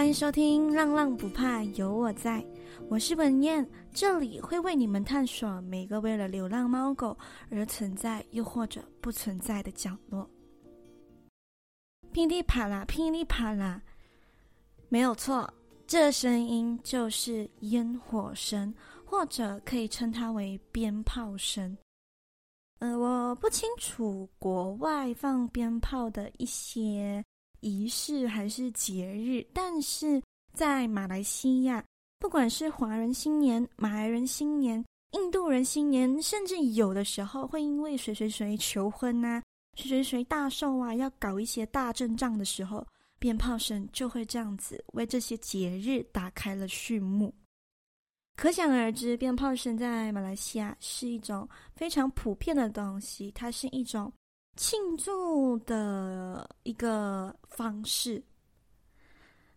欢迎收听《浪浪不怕有我在》，我是文燕，这里会为你们探索每个为了流浪猫狗而存在又或者不存在的角落。噼里啪啦，噼里啪啦，没有错，这声音就是烟火声，或者可以称它为鞭炮声。呃，我不清楚国外放鞭炮的一些仪式还是节日，但是在马来西亚，不管是华人新年、马来人新年、印度人新年，甚至有的时候会因为谁谁谁求婚啊、谁谁谁大寿啊，要搞一些大阵仗的时候，鞭炮声就会这样子为这些节日打开了序幕。可想而知，鞭炮声在马来西亚是一种非常普遍的东西，它是一种庆祝的一个方式。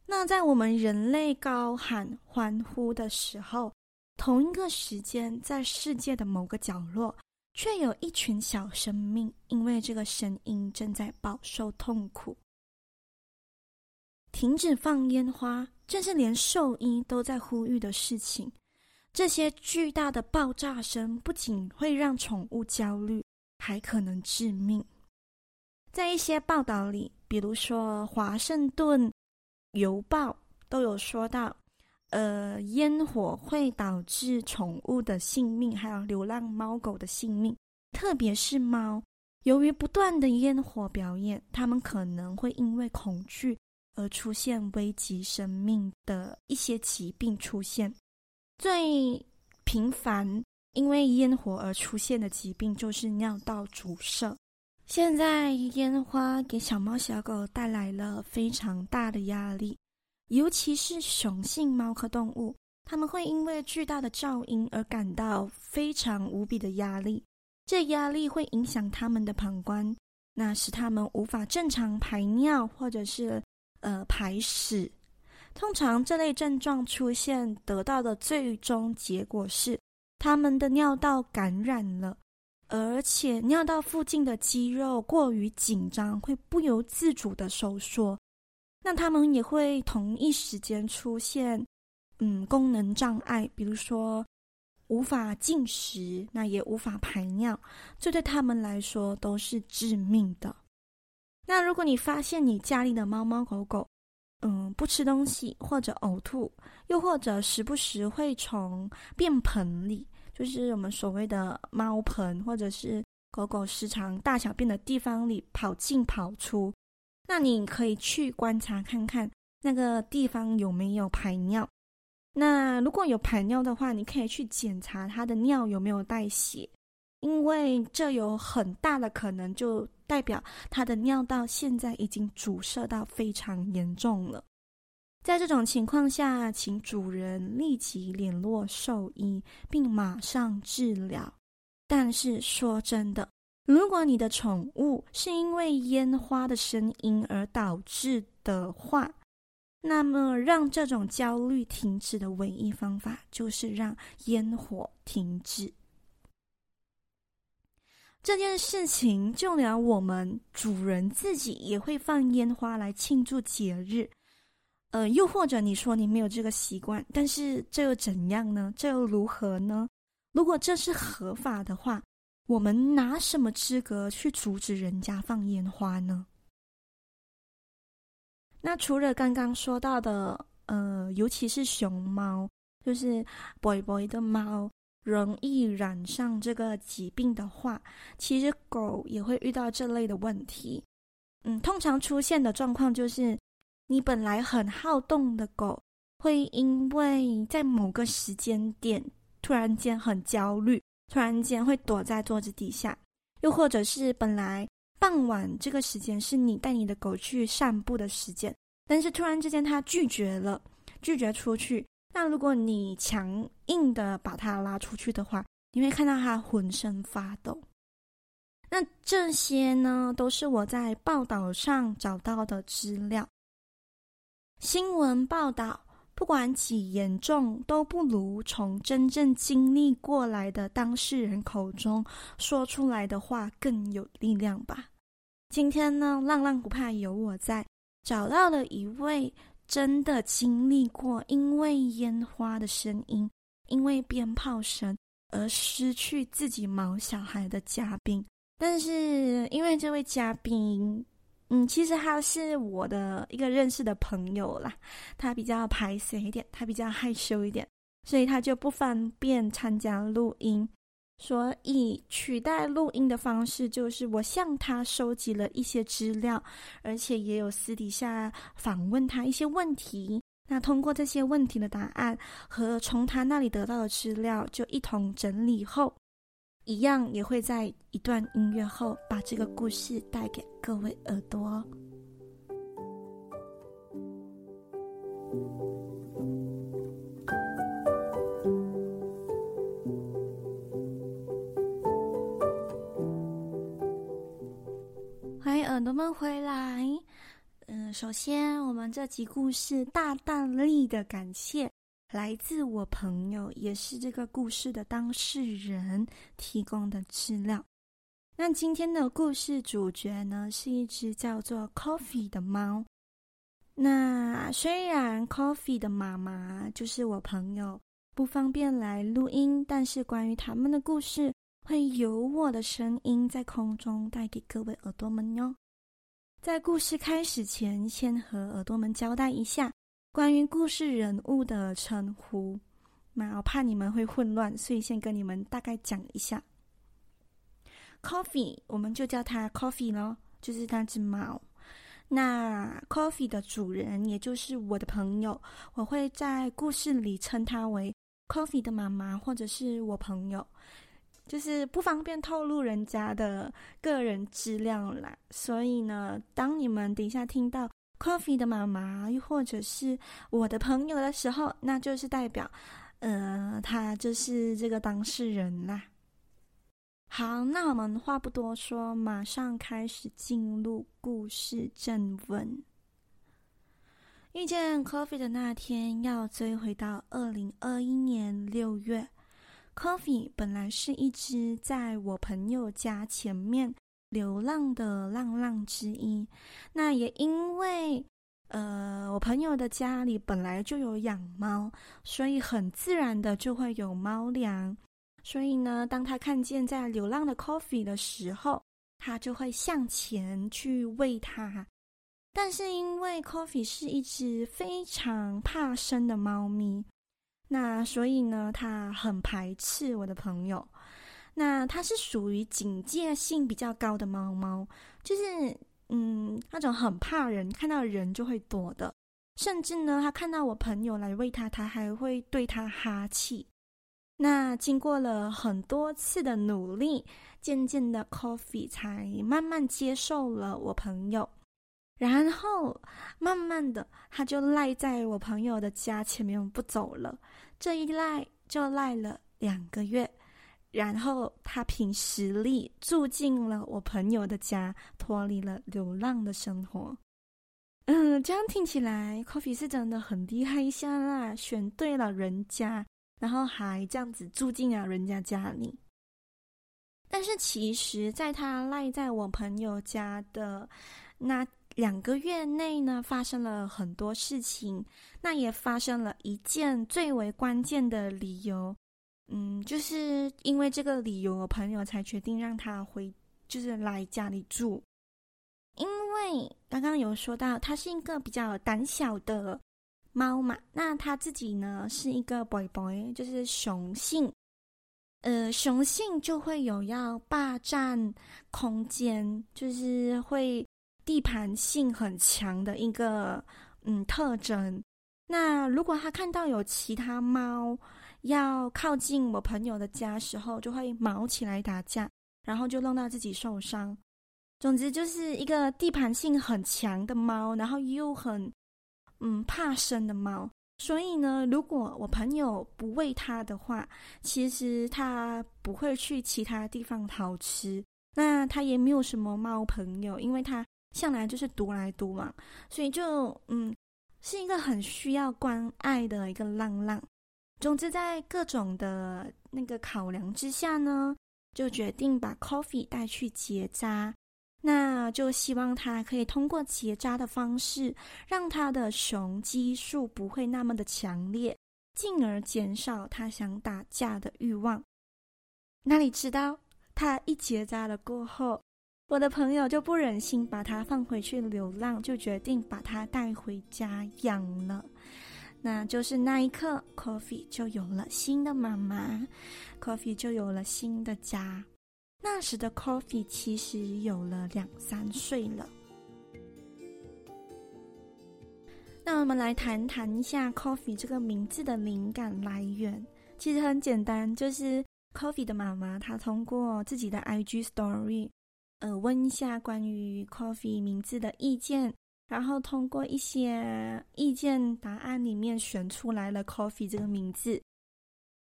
那在我们人类高喊欢呼的时候，同一个时间，在世界的某个角落，却有一群小生命因为这个声音正在饱受痛苦。停止放烟花，这是连兽医都在呼吁的事情。这些巨大的爆炸声不仅会让宠物焦虑，还可能致命。在一些报道里，比如说《华盛顿邮报》都有说到，呃，烟火会导致宠物的性命，还有流浪猫狗的性命，特别是猫。由于不断的烟火表演，它们可能会因为恐惧而出现危及生命的一些疾病出现。最频繁因为烟火而出现的疾病就是尿道阻塞。现在烟花给小猫小狗带来了非常大的压力，尤其是雄性猫科动物，它们会因为巨大的噪音而感到非常无比的压力。这压力会影响它们的膀胱，那使它们无法正常排尿或者是呃排屎。通常这类症状出现，得到的最终结果是，他们的尿道感染了，而且尿道附近的肌肉过于紧张，会不由自主的收缩。那他们也会同一时间出现，嗯，功能障碍，比如说无法进食，那也无法排尿，这对他们来说都是致命的。那如果你发现你家里的猫猫狗狗，嗯，不吃东西或者呕吐，又或者时不时会从便盆里，就是我们所谓的猫盆，或者是狗狗时常大小便的地方里跑进跑出，那你可以去观察看看那个地方有没有排尿。那如果有排尿的话，你可以去检查它的尿有没有带血。因为这有很大的可能，就代表它的尿道现在已经阻塞到非常严重了。在这种情况下，请主人立即联络兽医，并马上治疗。但是说真的，如果你的宠物是因为烟花的声音而导致的话，那么让这种焦虑停止的唯一方法就是让烟火停止。这件事情，就连我们主人自己也会放烟花来庆祝节日，呃，又或者你说你没有这个习惯，但是这又怎样呢？这又如何呢？如果这是合法的话，我们拿什么资格去阻止人家放烟花呢？那除了刚刚说到的，呃，尤其是熊猫，就是 boy boy 的猫。容易染上这个疾病的话，其实狗也会遇到这类的问题。嗯，通常出现的状况就是，你本来很好动的狗，会因为在某个时间点突然间很焦虑，突然间会躲在桌子底下，又或者是本来傍晚这个时间是你带你的狗去散步的时间，但是突然之间它拒绝了，拒绝出去。那如果你强硬的把它拉出去的话，你会看到它浑身发抖。那这些呢，都是我在报道上找到的资料。新闻报道，不管几严重，都不如从真正经历过来的当事人口中说出来的话更有力量吧。今天呢，浪浪不怕有我在，找到了一位。真的经历过因为烟花的声音、因为鞭炮声而失去自己毛小孩的嘉宾。但是因为这位嘉宾，嗯，其实他是我的一个认识的朋友啦，他比较排斥一点，他比较害羞一点，所以他就不方便参加录音。所以取代录音的方式就是我向他收集了一些资料，而且也有私底下访问他一些问题。那通过这些问题的答案和从他那里得到的资料，就一同整理后，一样也会在一段音乐后把这个故事带给各位耳朵。欢迎耳朵们回来，嗯，首先我们这集故事大大力的感谢来自我朋友，也是这个故事的当事人提供的资料。那今天的故事主角呢，是一只叫做 Coffee 的猫。那虽然 Coffee 的妈妈就是我朋友，不方便来录音，但是关于他们的故事，会由我的声音在空中带给各位耳朵们哟。在故事开始前，先和耳朵们交代一下关于故事人物的称呼。那我怕你们会混乱，所以先跟你们大概讲一下。Coffee，我们就叫它 Coffee 咯，就是那只猫。那 Coffee 的主人，也就是我的朋友，我会在故事里称他为 Coffee 的妈妈，或者是我朋友。就是不方便透露人家的个人资料啦，所以呢，当你们等一下听到 Coffee 的妈妈，又或者是我的朋友的时候，那就是代表，呃，他就是这个当事人啦。好，那我们话不多说，马上开始进入故事正文。遇见 Coffee 的那天，要追回到二零二一年六月。Coffee 本来是一只在我朋友家前面流浪的浪浪之一。那也因为，呃，我朋友的家里本来就有养猫，所以很自然的就会有猫粮。所以呢，当他看见在流浪的 Coffee 的时候，他就会向前去喂它。但是因为 Coffee 是一只非常怕生的猫咪。那所以呢，他很排斥我的朋友。那它是属于警戒性比较高的猫猫，就是嗯，那种很怕人，看到人就会躲的。甚至呢，他看到我朋友来喂他，他还会对他哈气。那经过了很多次的努力，渐渐的，Coffee 才慢慢接受了我朋友。然后慢慢的，他就赖在我朋友的家前面不走了。这一赖就赖了两个月，然后他凭实力住进了我朋友的家，脱离了流浪的生活。嗯，这样听起来，Coffee 是真的很厉害一下啦，选对了人家，然后还这样子住进了人家家里。但是其实，在他赖在我朋友家的那。两个月内呢，发生了很多事情，那也发生了一件最为关键的理由，嗯，就是因为这个理由，我朋友才决定让他回，就是来家里住。因为刚刚有说到，他是一个比较胆小的猫嘛，那他自己呢是一个 boy boy，就是雄性，呃，雄性就会有要霸占空间，就是会。地盘性很强的一个嗯特征。那如果他看到有其他猫要靠近我朋友的家时候，就会毛起来打架，然后就弄到自己受伤。总之就是一个地盘性很强的猫，然后又很嗯怕生的猫。所以呢，如果我朋友不喂它的话，其实它不会去其他地方讨吃。那它也没有什么猫朋友，因为它。向来就是独来独往，所以就嗯，是一个很需要关爱的一个浪浪。总之，在各种的那个考量之下呢，就决定把 Coffee 带去结扎。那就希望他可以通过结扎的方式，让他的雄激素不会那么的强烈，进而减少他想打架的欲望。哪里知道他一结扎了过后，我的朋友就不忍心把他放回去流浪，就决定把他带回家养了。那就是那一刻，Coffee 就有了新的妈妈，Coffee 就有了新的家。那时的 Coffee 其实有了两三岁了。那我们来谈谈一下 Coffee 这个名字的灵感来源。其实很简单，就是 Coffee 的妈妈她通过自己的 IG Story，呃，问一下关于 Coffee 名字的意见，然后通过一些意见答案里面选出来了 Coffee 这个名字。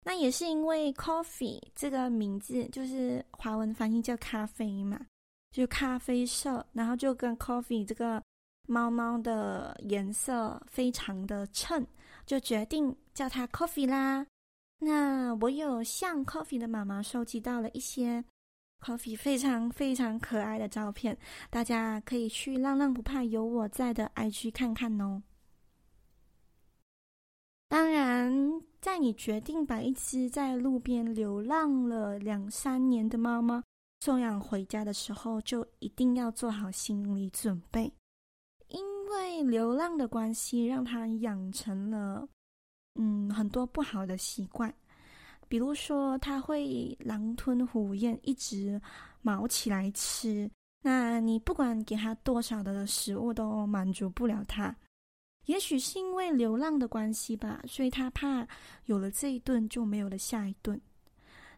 那也是因为 “coffee” 这个名字，就是华文翻译叫咖啡嘛，就咖啡色，然后就跟 “coffee” 这个猫猫的颜色非常的衬，就决定叫它 “coffee” 啦。那我有向 coffee 的妈妈收集到了一些 coffee 非常非常可爱的照片，大家可以去浪浪不怕有我在的 IG 看看哦。当然。在你决定把一只在路边流浪了两三年的猫猫送养回家的时候，就一定要做好心理准备，因为流浪的关系，让它养成了嗯很多不好的习惯，比如说它会狼吞虎咽，一直毛起来吃，那你不管给它多少的食物，都满足不了它。也许是因为流浪的关系吧，所以他怕有了这一顿就没有了下一顿。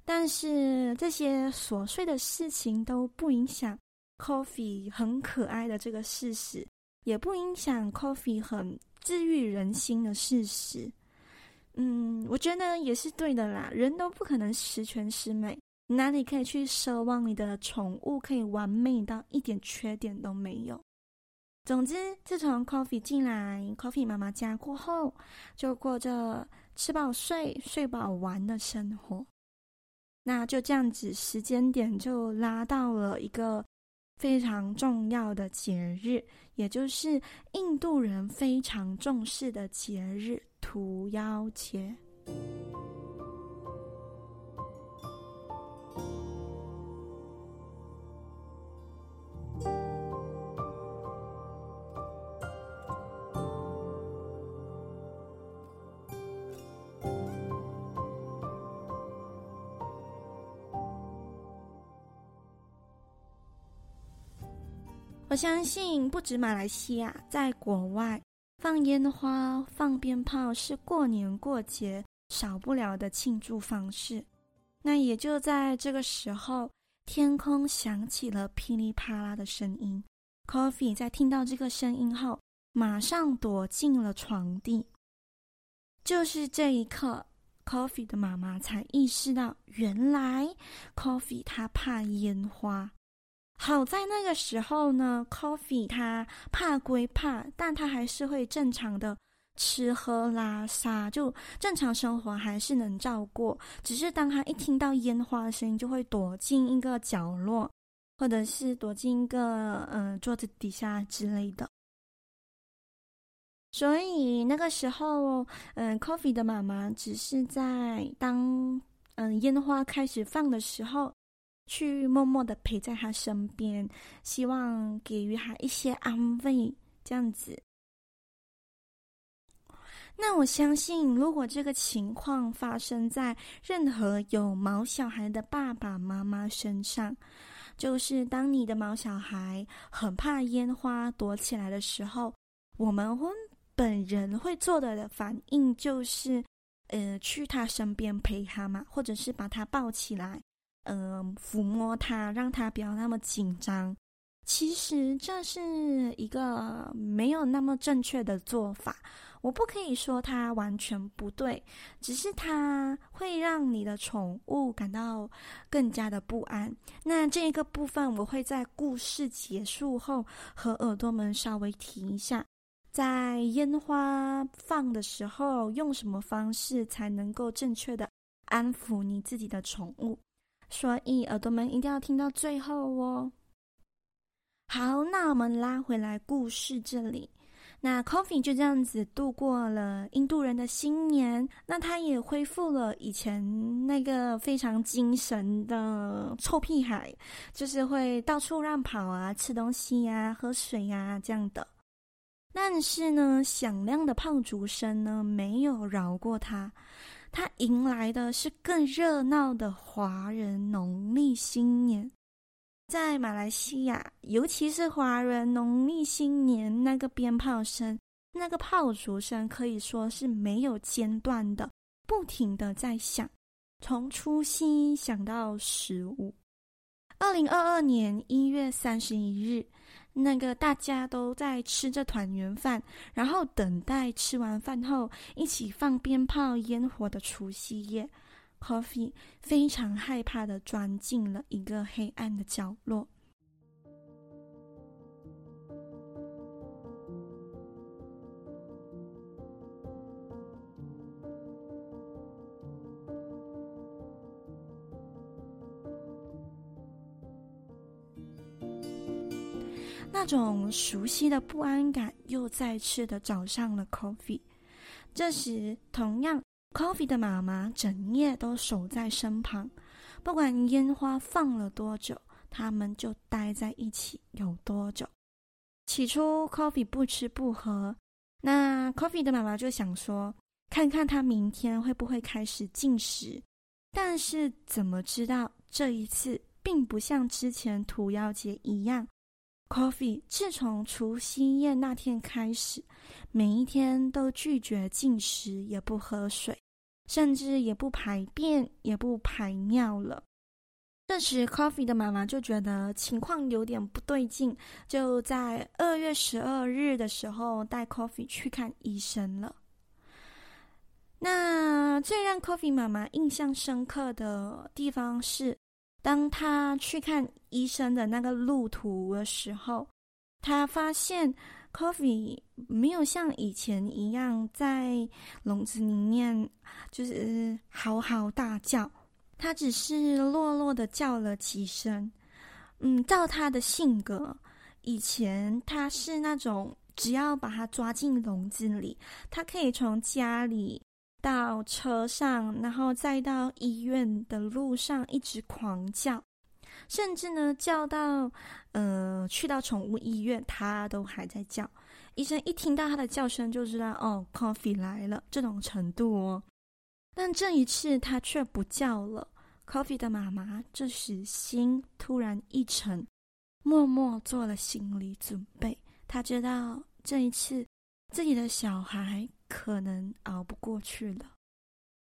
但是这些琐碎的事情都不影响 Coffee 很可爱的这个事实，也不影响 Coffee 很治愈人心的事实。嗯，我觉得也是对的啦。人都不可能十全十美，哪里可以去奢望你的宠物可以完美到一点缺点都没有？总之，自从 Coffee 进来 Coffee 妈妈家过后，就过着吃饱睡、睡饱玩的生活。那就这样子，时间点就拉到了一个非常重要的节日，也就是印度人非常重视的节日——屠妖节。我相信，不止马来西亚，在国外放烟花、放鞭炮是过年过节少不了的庆祝方式。那也就在这个时候，天空响起了噼里啪啦的声音。Coffee 在听到这个声音后，马上躲进了床底。就是这一刻，Coffee 的妈妈才意识到，原来 Coffee 他怕烟花。好在那个时候呢，Coffee 他怕归怕，但他还是会正常的吃喝拉撒，就正常生活还是能照过。只是当他一听到烟花的声音，就会躲进一个角落，或者是躲进一个嗯、桌子底下之类的。所以那个时候，嗯、，Coffee 的妈妈只是在当嗯、烟花开始放的时候。去默默的陪在他身边，希望给予他一些安慰，这样子。那我相信，如果这个情况发生在任何有毛小孩的爸爸妈妈身上，就是当你的毛小孩很怕烟花躲起来的时候，我们本人会做的反应就是，呃，去他身边陪他嘛，或者是把他抱起来。嗯、呃，抚摸它，让它不要那么紧张。其实这是一个没有那么正确的做法。我不可以说它完全不对，只是它会让你的宠物感到更加的不安。那这个部分我会在故事结束后和耳朵们稍微提一下，在烟花放的时候，用什么方式才能够正确的安抚你自己的宠物。所以耳朵们一定要听到最后哦。好，那我们拉回来故事这里。那 Coffee 就这样子度过了印度人的新年，那他也恢复了以前那个非常精神的臭屁孩，就是会到处乱跑啊，吃东西呀、啊，喝水呀、啊、这样的。但是呢，响亮的炮竹声呢，没有饶过他，他迎来的是更热闹的华人农历新年。在马来西亚，尤其是华人农历新年，那个鞭炮声、那个炮竹声，可以说是没有间断的，不停的在响，从除夕响到十五。二零二二年一月三十一日，那个大家都在吃着团圆饭，然后等待吃完饭后一起放鞭炮烟火的除夕夜。Coffee 非常害怕的钻进了一个黑暗的角落。那种熟悉的不安感又再次的找上了 Coffee。这时，同样。Coffee 的妈妈整夜都守在身旁，不管烟花放了多久，他们就待在一起有多久。起初，Coffee 不吃不喝，那 Coffee 的妈妈就想说，看看他明天会不会开始进食。但是怎么知道这一次并不像之前屠妖节一样，Coffee 自从除夕夜那天开始。每一天都拒绝进食，也不喝水，甚至也不排便，也不排尿了。这时，Coffee 的妈妈就觉得情况有点不对劲，就在二月十二日的时候带 Coffee 去看医生了。那最让 Coffee 妈妈印象深刻的地方是，当他去看医生的那个路途的时候，他发现。Coffee 没有像以前一样在笼子里面就是嚎嚎大叫，他只是落落的叫了几声。嗯，照他的性格，以前他是那种只要把他抓进笼子里，他可以从家里到车上，然后再到医院的路上一直狂叫。甚至呢，叫到，呃，去到宠物医院，它都还在叫。医生一听到它的叫声，就知道哦，Coffee 来了，这种程度哦。但这一次，它却不叫了。Coffee 的妈妈这时心突然一沉，默默做了心理准备。她知道这一次自己的小孩可能熬不过去了。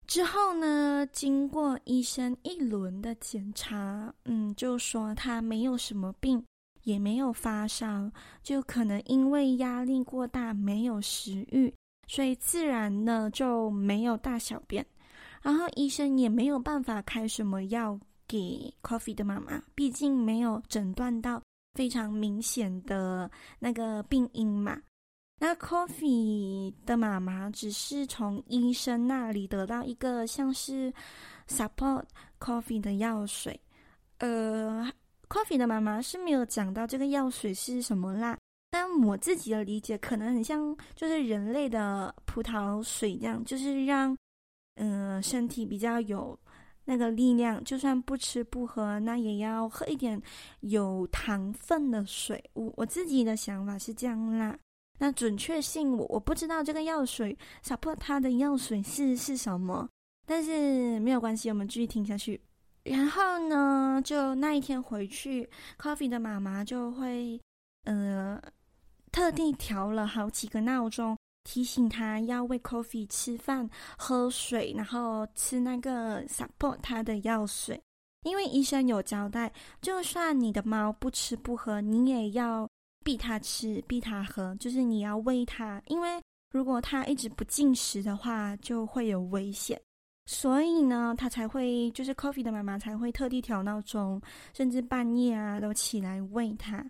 之后呢，经过医生一轮的检查，嗯，就说他没有什么病，也没有发烧，就可能因为压力过大，没有食欲，所以自然呢就没有大小便。然后医生也没有办法开什么药给 Coffee 的妈妈，毕竟没有诊断到非常明显的那个病因嘛。那 Coffee 的妈妈只是从医生那里得到一个像是 support Coffee 的药水，呃，Coffee 的妈妈是没有讲到这个药水是什么啦，但我自己的理解可能很像就是人类的葡萄水这样，就是让嗯、呃、身体比较有那个力量，就算不吃不喝，那也要喝一点有糖分的水。我我自己的想法是这样啦。那准确性我我不知道这个药水，support 它的药水是是什么，但是没有关系，我们继续听下去。然后呢，就那一天回去，Coffee 的妈妈就会，呃，特地调了好几个闹钟，提醒他要喂 Coffee 吃饭、喝水，然后吃那个 support 它的药水，因为医生有交代，就算你的猫不吃不喝，你也要。逼他吃，逼他喝，就是你要喂他，因为如果他一直不进食的话，就会有危险。所以呢，他才会，就是 Coffee 的妈妈才会特地调闹钟，甚至半夜啊都起来喂他。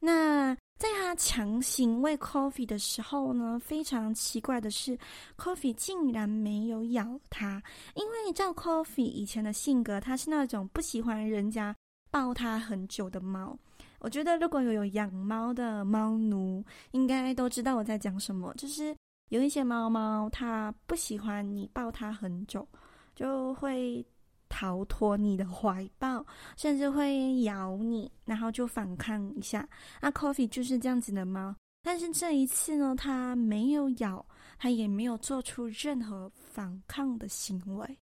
那在他强行喂 Coffee 的时候呢，非常奇怪的是，Coffee 竟然没有咬他，因为照 Coffee 以前的性格，他是那种不喜欢人家抱他很久的猫。我觉得如果有有养猫的猫奴，应该都知道我在讲什么。就是有一些猫猫，它不喜欢你抱它很久，就会逃脱你的怀抱，甚至会咬你，然后就反抗一下。那 Coffee 就是这样子的猫，但是这一次呢，它没有咬，它也没有做出任何反抗的行为。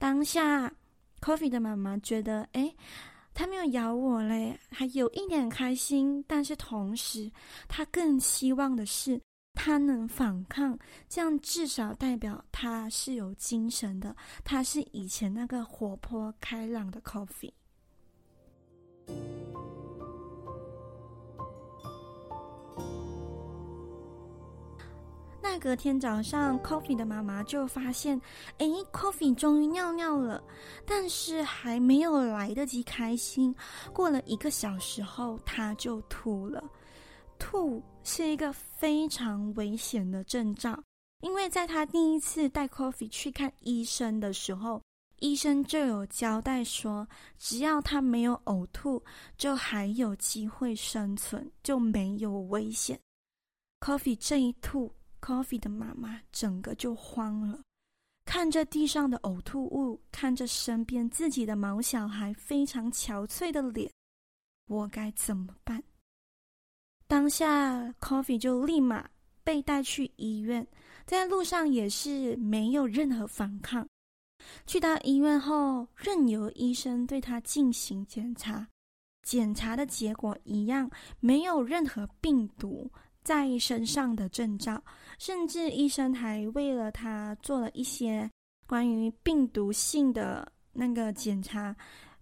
当下，Coffee 的妈妈觉得，哎。他没有咬我嘞，还有一点开心，但是同时，他更希望的是他能反抗，这样至少代表他是有精神的，他是以前那个活泼开朗的 Coffee。那隔天早上，Coffee 的妈妈就发现，哎，Coffee 终于尿尿了，但是还没有来得及开心。过了一个小时后，他就吐了。吐是一个非常危险的征兆，因为在他第一次带 Coffee 去看医生的时候，医生就有交代说，只要他没有呕吐，就还有机会生存，就没有危险。Coffee 这一吐。Coffee 的妈妈整个就慌了，看着地上的呕吐物，看着身边自己的毛小孩非常憔悴的脸，我该怎么办？当下，Coffee 就立马被带去医院，在路上也是没有任何反抗。去到医院后，任由医生对他进行检查，检查的结果一样，没有任何病毒。在身上的征兆，甚至医生还为了他做了一些关于病毒性的那个检查。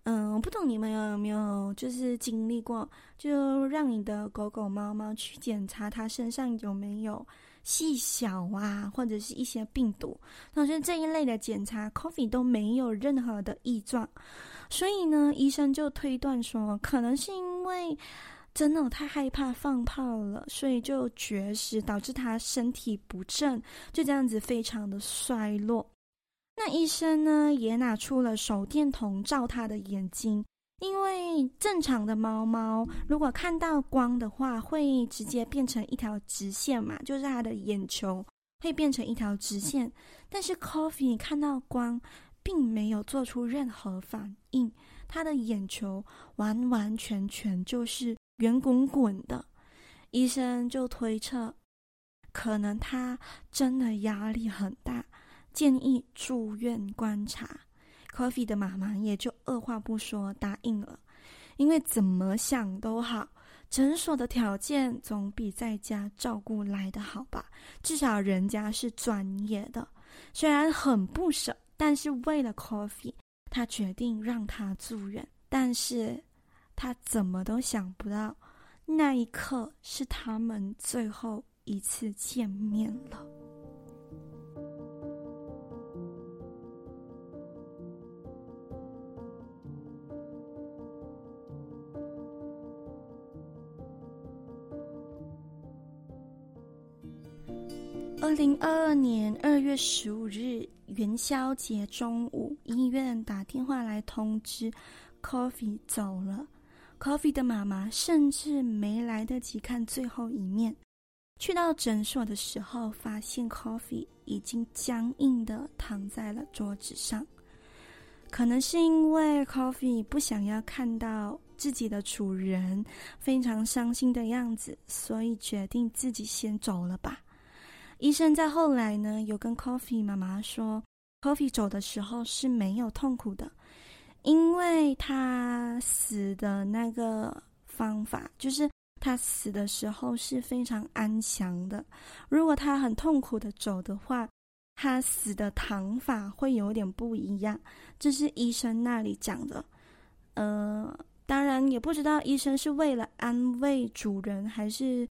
嗯，我不懂你们有没有就是经历过，就让你的狗狗、猫猫去检查它身上有没有细小啊，或者是一些病毒。但是这一类的检查，Coffee 都没有任何的异状，所以呢，医生就推断说，可能是因为。真的太害怕放炮了，所以就绝食，导致他身体不正，就这样子非常的衰落。那医生呢，也拿出了手电筒照他的眼睛，因为正常的猫猫如果看到光的话，会直接变成一条直线嘛，就是他的眼球会变成一条直线。但是 Coffee 看到光，并没有做出任何反应，他的眼球完完全全就是。圆滚滚的，医生就推测，可能他真的压力很大，建议住院观察。Coffee 的妈妈也就二话不说答应了，因为怎么想都好，诊所的条件总比在家照顾来的好吧，至少人家是专业的。虽然很不舍，但是为了 Coffee，他决定让他住院，但是。他怎么都想不到，那一刻是他们最后一次见面了。二零二二年二月十五日元宵节中午，医院打电话来通知，Coffee 走了。Coffee 的妈妈甚至没来得及看最后一面，去到诊所的时候，发现 Coffee 已经僵硬地躺在了桌子上。可能是因为 Coffee 不想要看到自己的主人非常伤心的样子，所以决定自己先走了吧。医生在后来呢，有跟 Coffee 妈妈说，Coffee 走的时候是没有痛苦的。因为他死的那个方法，就是他死的时候是非常安详的。如果他很痛苦的走的话，他死的躺法会有点不一样。这是医生那里讲的。呃，当然也不知道医生是为了安慰主人，还是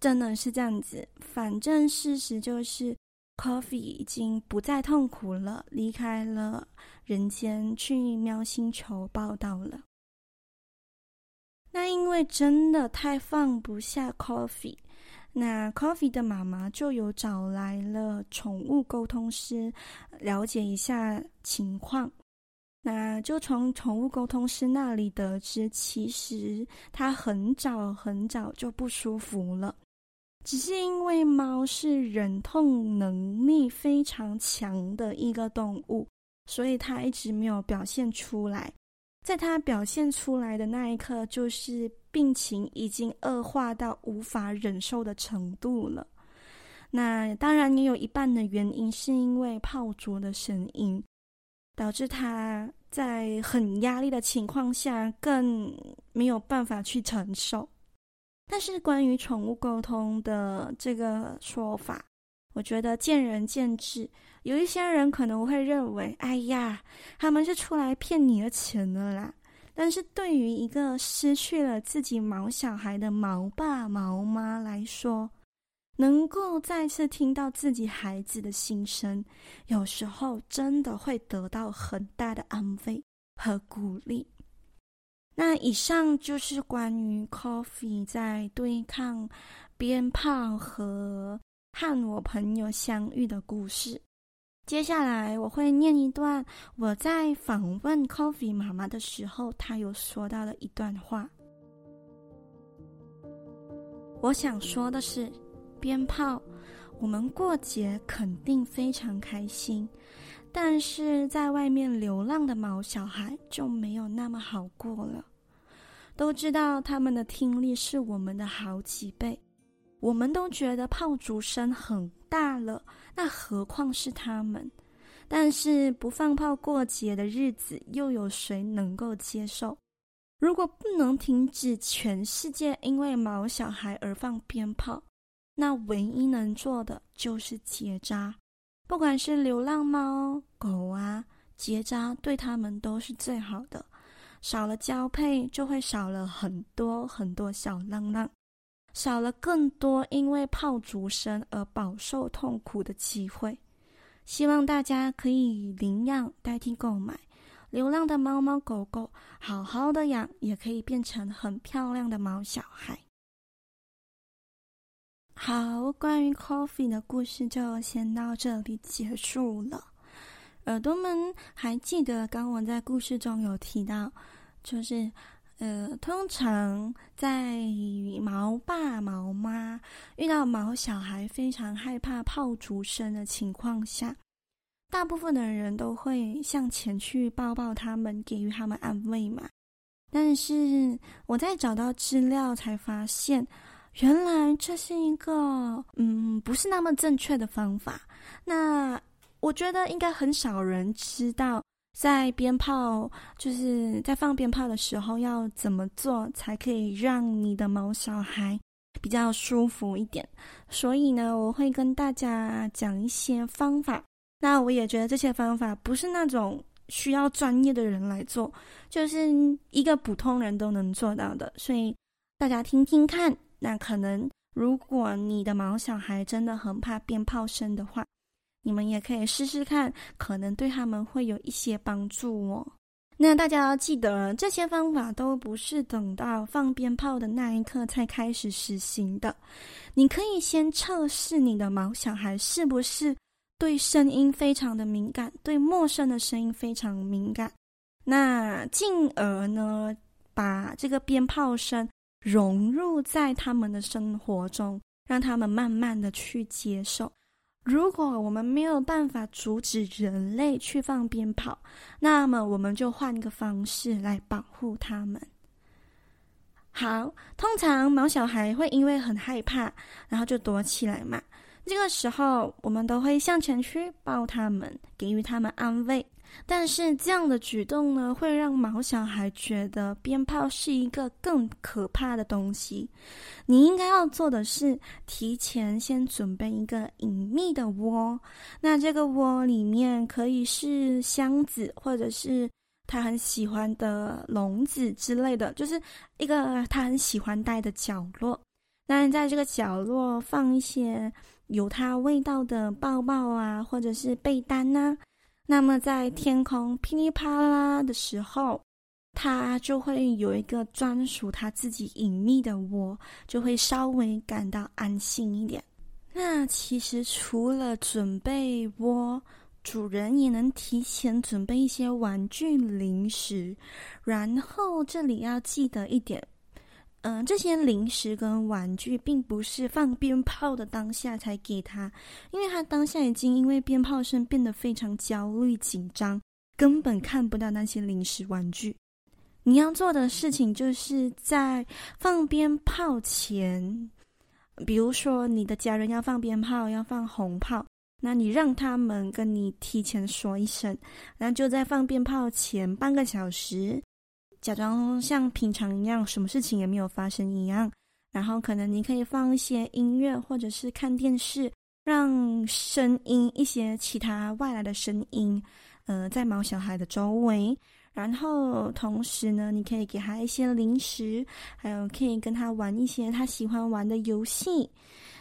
真的是这样子。反正事实就是。Coffee 已经不再痛苦了，离开了人间，去喵星球报道了。那因为真的太放不下 Coffee，那 Coffee 的妈妈就有找来了宠物沟通师，了解一下情况。那就从宠物沟通师那里得知，其实他很早很早就不舒服了，只是因为猫是忍痛能力非常强的一个动物，所以它一直没有表现出来。在它表现出来的那一刻，就是病情已经恶化到无法忍受的程度了。那当然也有一半的原因是因为泡啄的声音。导致他在很压力的情况下更没有办法去承受。但是关于宠物沟通的这个说法，我觉得见仁见智。有一些人可能会认为，哎呀，他们是出来骗你的钱的啦。但是对于一个失去了自己毛小孩的毛爸毛妈来说，能够再次听到自己孩子的心声，有时候真的会得到很大的安慰和鼓励。那以上就是关于 Coffee 在对抗鞭炮和和我朋友相遇的故事。接下来我会念一段我在访问 Coffee 妈妈的时候，她有说到的一段话。我想说的是。鞭炮，我们过节肯定非常开心，但是在外面流浪的毛小孩就没有那么好过了。都知道他们的听力是我们的好几倍，我们都觉得炮竹声很大了，那何况是他们？但是不放炮过节的日子，又有谁能够接受？如果不能停止全世界因为毛小孩而放鞭炮，那唯一能做的就是结扎，不管是流浪猫、狗啊，结扎对他们都是最好的。少了交配，就会少了很多很多小浪浪，少了更多因为炮竹声而饱受痛苦的机会。希望大家可以领养代替购买，流浪的猫猫狗狗好好的养，也可以变成很漂亮的毛小孩。好，关于 Coffee 的故事就先到这里结束了。耳朵们还记得刚我在故事中有提到，就是呃，通常在毛爸毛妈遇到毛小孩非常害怕炮竹声的情况下，大部分的人都会向前去抱抱他们，给予他们安慰嘛。但是我在找到资料才发现。原来这是一个嗯，不是那么正确的方法。那我觉得应该很少人知道，在鞭炮就是在放鞭炮的时候要怎么做才可以让你的毛小孩比较舒服一点。所以呢，我会跟大家讲一些方法。那我也觉得这些方法不是那种需要专业的人来做，就是一个普通人都能做到的。所以大家听听看。那可能，如果你的毛小孩真的很怕鞭炮声的话，你们也可以试试看，可能对他们会有一些帮助哦。那大家要记得，这些方法都不是等到放鞭炮的那一刻才开始实行的。你可以先测试你的毛小孩是不是对声音非常的敏感，对陌生的声音非常敏感。那进而呢，把这个鞭炮声。融入在他们的生活中，让他们慢慢的去接受。如果我们没有办法阻止人类去放鞭炮，那么我们就换个方式来保护他们。好，通常毛小孩会因为很害怕，然后就躲起来嘛。这个时候，我们都会向前去抱他们，给予他们安慰。但是这样的举动呢，会让毛小孩觉得鞭炮是一个更可怕的东西。你应该要做的是，提前先准备一个隐秘的窝。那这个窝里面可以是箱子，或者是他很喜欢的笼子之类的，就是一个他很喜欢待的角落。那在这个角落放一些有他味道的抱抱啊，或者是被单呐、那么，在天空噼里啪啦的时候，它就会有一个专属它自己隐秘的窝，就会稍微感到安心一点。那其实除了准备窝，主人也能提前准备一些玩具零食。然后这里要记得一点，嗯、这些零食跟玩具并不是放鞭炮的当下才给他，因为他当下已经因为鞭炮声变得非常焦虑紧张，根本看不到那些零食玩具。你要做的事情就是在放鞭炮前，比如说你的家人要放鞭炮，要放红炮，那你让他们跟你提前说一声，然后就在放鞭炮前半个小时，假装像平常一样，什么事情也没有发生一样。然后可能你可以放一些音乐，或者是看电视，让声音一些其他外来的声音，呃，在毛小孩的周围。然后同时呢，你可以给他一些零食，还有可以跟他玩一些他喜欢玩的游戏。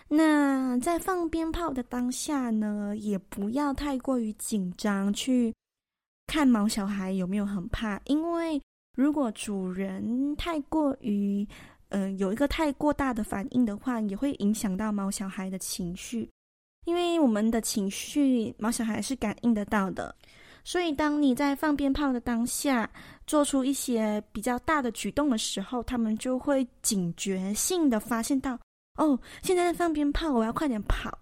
那在放鞭炮的当下呢，也不要太过于紧张，去看毛小孩有没有很怕。因为如果主人太过于，呃，有一个太过大的反应的话，也会影响到毛小孩的情绪。因为我们的情绪，毛小孩是感应得到的。所以，当你在放鞭炮的当下做出一些比较大的举动的时候，他们就会警觉性的发现到，哦，现在在放鞭炮，我要快点跑。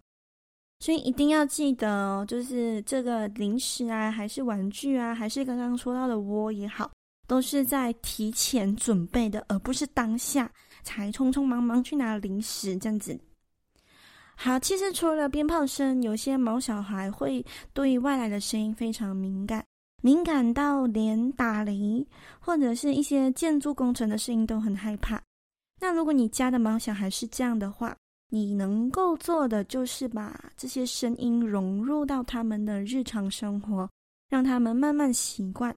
所以一定要记得哦，就是这个零食啊，还是玩具啊，还是刚刚说到的窝也好，都是在提前准备的，而不是当下才匆匆忙忙去拿零食这样子。好，其实除了鞭炮声，有些毛小孩会对外来的声音非常敏感，敏感到连打雷或者是一些建筑工程的声音都很害怕。那如果你家的毛小孩是这样的话，你能够做的就是把这些声音融入到他们的日常生活，让他们慢慢习惯。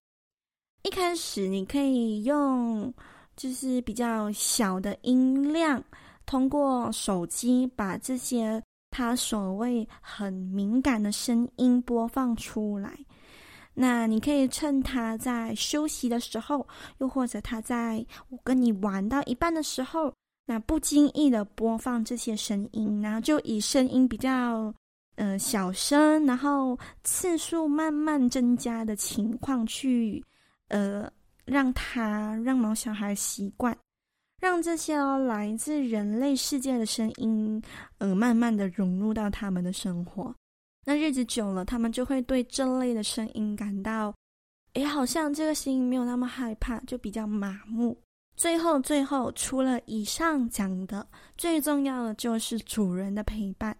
一开始你可以用就是比较小的音量。通过手机把这些他所谓很敏感的声音播放出来，那你可以趁他在休息的时候，又或者他在跟你玩到一半的时候，那不经意的播放这些声音，然后就以声音比较呃小声，然后次数慢慢增加的情况去呃让他让毛小孩习惯。让这些哦来自人类世界的声音，呃，慢慢的融入到他们的生活。那日子久了，他们就会对这类的声音感到，诶，好像这个声音没有那么害怕，就比较麻木。最后，最后，除了以上讲的，最重要的就是主人的陪伴。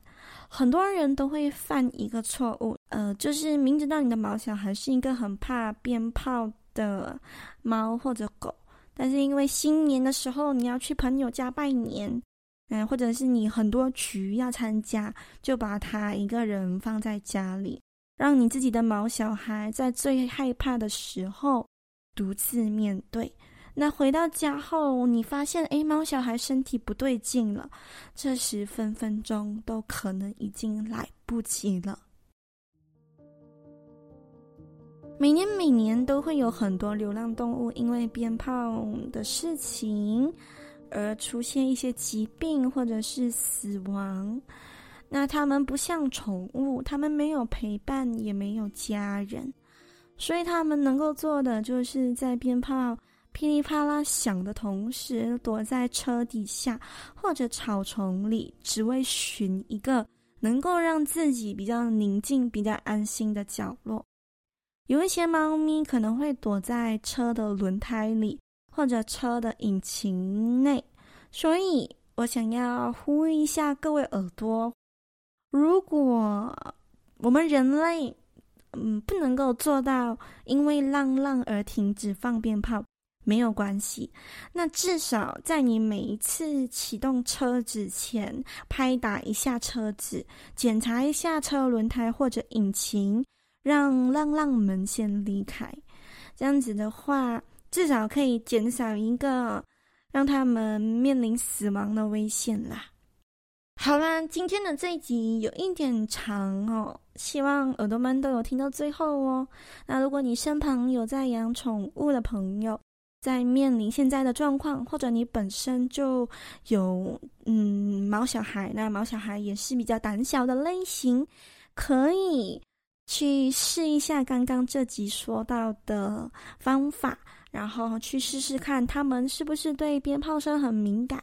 很多人都会犯一个错误，呃，就是明知道你的毛小孩是一个很怕鞭炮的猫或者狗。但是因为新年的时候你要去朋友家拜年，嗯，或者是你很多局要参加，就把他一个人放在家里，让你自己的毛小孩在最害怕的时候独自面对。那回到家后，你发现诶，猫小孩身体不对劲了，这时分分钟都可能已经来不及了。每年每年都会有很多流浪动物因为鞭炮的事情而出现一些疾病或者是死亡。那他们不像宠物，他们没有陪伴，也没有家人，所以他们能够做的就是在鞭炮噼里啪啦响的同时，躲在车底下或者草丛里，只为寻一个能够让自己比较宁静、比较安心的角落。有一些猫咪可能会躲在车的轮胎里或者车的引擎内，所以我想要呼吁一下各位耳朵：如果我们人类嗯不能够做到因为浪浪而停止放鞭炮，没有关系，那至少在你每一次启动车子前，拍打一下车子，检查一下车轮胎或者引擎。让浪浪们先离开，这样子的话，至少可以减少一个让他们面临死亡的危险啦。好啦，今天的这一集有一点长哦，希望耳朵们都有听到最后哦。那如果你身旁有在养宠物的朋友，在面临现在的状况，或者你本身就有嗯毛小孩，那毛小孩也是比较胆小的类型，可以。去试一下刚刚这集说到的方法，然后去试试看他们是不是对鞭炮声很敏感，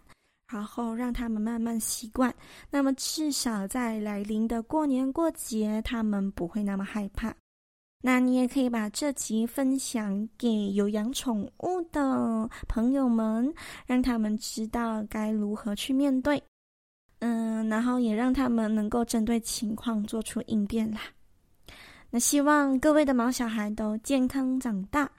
然后让他们慢慢习惯。那么至少在来临的过年过节，他们不会那么害怕。那你也可以把这集分享给有养宠物的朋友们，让他们知道该如何去面对。嗯，然后也让他们能够针对情况做出应变啦。那希望各位的毛小孩都健康长大。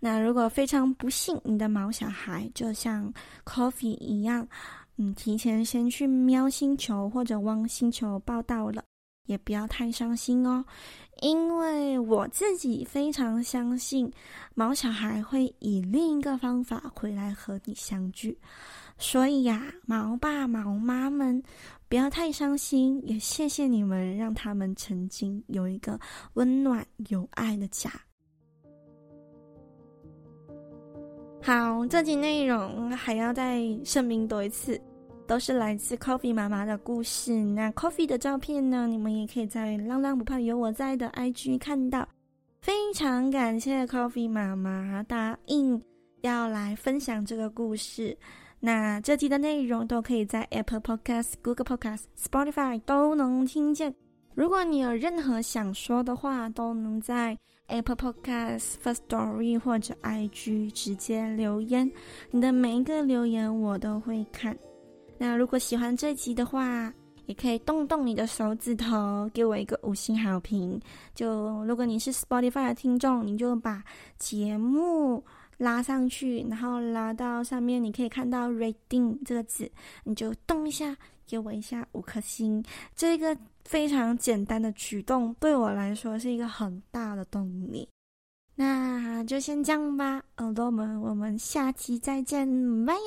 那如果非常不幸，你的毛小孩就像 Coffee 一样，嗯，提前先去喵星球或者汪星球报到了，也不要太伤心哦。因为我自己非常相信，毛小孩会以另一个方法回来和你相聚。所以呀，毛爸毛妈们不要太伤心，也谢谢你们，让他们曾经有一个温暖有爱的家。好，这集内容还要再声明多一次，都是来自 Coffee 妈妈的故事。那 Coffee 的照片呢，你们也可以在“浪浪不怕有我在”的 IG 看到。非常感谢 Coffee 妈妈答应要来分享这个故事。那这集的内容都可以在 Apple Podcast、Google Podcast、Spotify 都能听见。如果你有任何想说的话，都能在 Apple Podcast、Firstory 或者 IG 直接留言。你的每一个留言我都会看。那如果喜欢这集的话，也可以动动你的手指头，给我一个五星好评。就如果你是 Spotify 的听众，你就把节目。拉上去，然后拉到上面，你可以看到 “reading” 这个字，你就动一下，给我一下五颗星。这个非常简单的举动，对我来说是一个很大的动力。那就先这样吧，耳朵们，我们下期再见，拜呀！